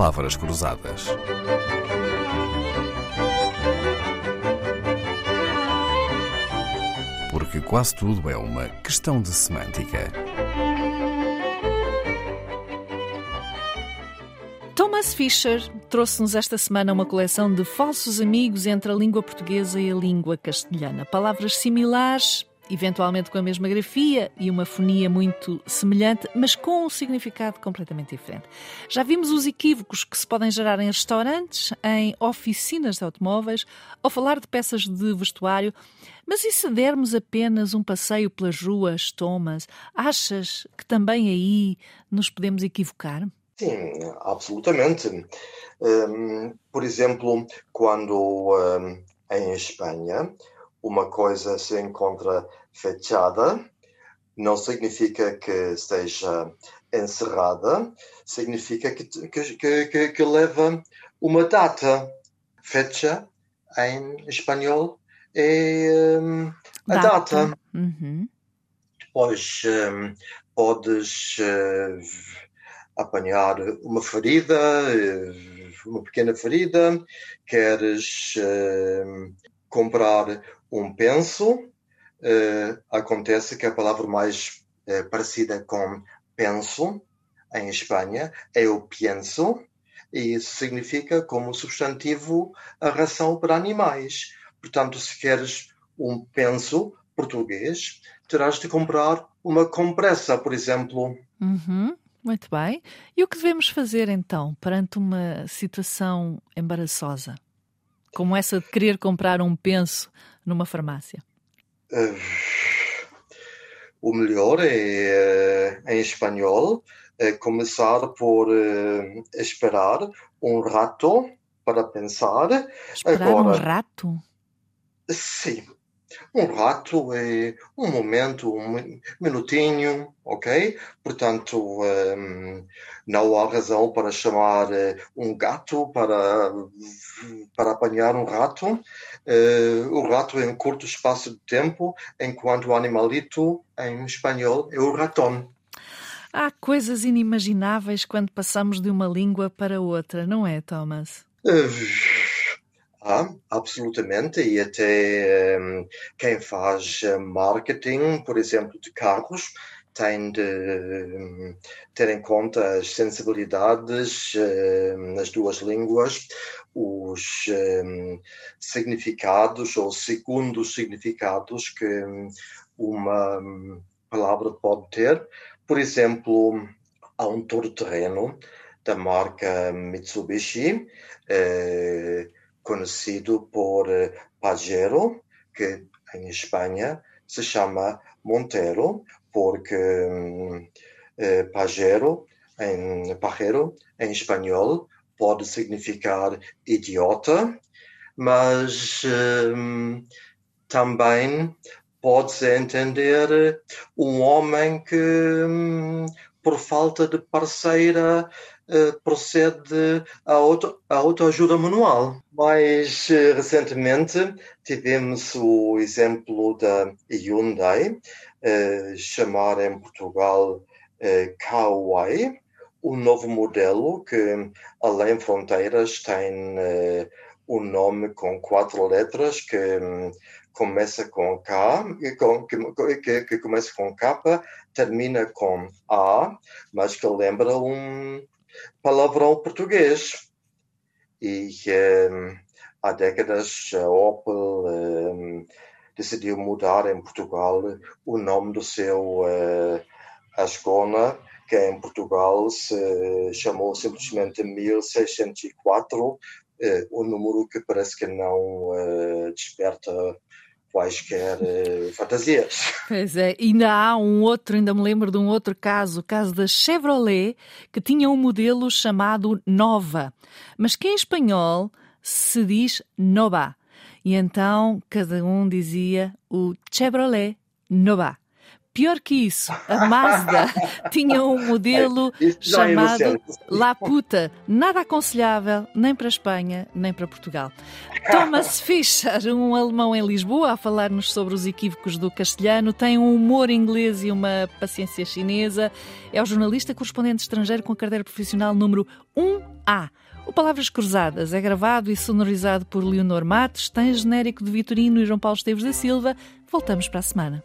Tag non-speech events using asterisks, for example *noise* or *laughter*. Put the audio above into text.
palavras cruzadas. Porque quase tudo é uma questão de semântica. Thomas Fisher trouxe-nos esta semana uma coleção de falsos amigos entre a língua portuguesa e a língua castelhana. Palavras similares, eventualmente com a mesma grafia e uma fonia muito semelhante, mas com um significado completamente diferente. Já vimos os equívocos que se podem gerar em restaurantes, em oficinas de automóveis, ao falar de peças de vestuário. Mas e se dermos apenas um passeio pelas ruas, Thomas? Achas que também aí nos podemos equivocar? Sim, absolutamente. Um, por exemplo, quando um, em Espanha uma coisa se encontra fechada, não significa que esteja encerrada, significa que, que, que, que leva uma data. Fecha, em espanhol, é um, a data. data. Uhum. Depois um, podes uh, apanhar uma ferida, uh, uma pequena ferida, queres uh, comprar um penso, Uh, acontece que a palavra mais uh, parecida com penso em Espanha é o pienso, e isso significa como substantivo a ração para animais. Portanto, se queres um penso português, terás de comprar uma compressa, por exemplo. Uhum, muito bem. E o que devemos fazer então perante uma situação embaraçosa? Como essa de querer comprar um penso numa farmácia? Uh, o melhor é, em espanhol, é começar por uh, esperar um rato para pensar. Esperar Agora, um rato? Sim, um rato é um momento, um minutinho, ok? Portanto, um, não há razão para chamar eh, um gato para, para apanhar um rato. Uh, o rato é um curto espaço de tempo, enquanto o animalito, em espanhol, é o ratón. Há coisas inimagináveis quando passamos de uma língua para outra, não é, Thomas? Uh, ah, absolutamente, e até um, quem faz eh, marketing, por exemplo, de carros, tem de um, ter em conta as sensibilidades um, nas duas línguas, os hum, significados ou segundos significados que uma hum, palavra pode ter. Por exemplo, há um todo-terreno da marca Mitsubishi. Eh, conhecido por eh, Pajero, que em Espanha se chama Montero, porque um, eh, Pajero, em, pajero, em espanhol, pode significar idiota, mas um, também pode-se entender um homem que, um, por falta de parceira, procede à, auto, à autoajuda manual. Mais uh, recentemente tivemos o exemplo da Hyundai, uh, chamar em Portugal uh, Kauai, um novo modelo que, além fronteiras, tem um nome com quatro letras que um, começa com K, com, que, que, começa com K, termina com A, mas que lembra um palavrão português. E um, há décadas a Opel um, decidiu mudar em Portugal o nome do seu uh, Ascona, que em Portugal se chamou simplesmente 1604, uh, um número que parece que não uh, desperta quaisquer uh, fantasias. Pois é, ainda há um outro, ainda me lembro de um outro caso, o caso da Chevrolet, que tinha um modelo chamado Nova, mas que em espanhol se diz Nova. E então cada um dizia o Chevrolet Nova. Pior que isso, a Mazda *laughs* tinha um modelo é, chamado La Puta, nada aconselhável nem para a Espanha nem para Portugal. *laughs* Thomas Fischer, um alemão em Lisboa, a falar-nos sobre os equívocos do castelhano, tem um humor inglês e uma paciência chinesa. É o jornalista correspondente estrangeiro com a carteira profissional número 1A. O Palavras Cruzadas é gravado e sonorizado por Leonor Matos, tem genérico de Vitorino e João Paulo Esteves da Silva. Voltamos para a semana.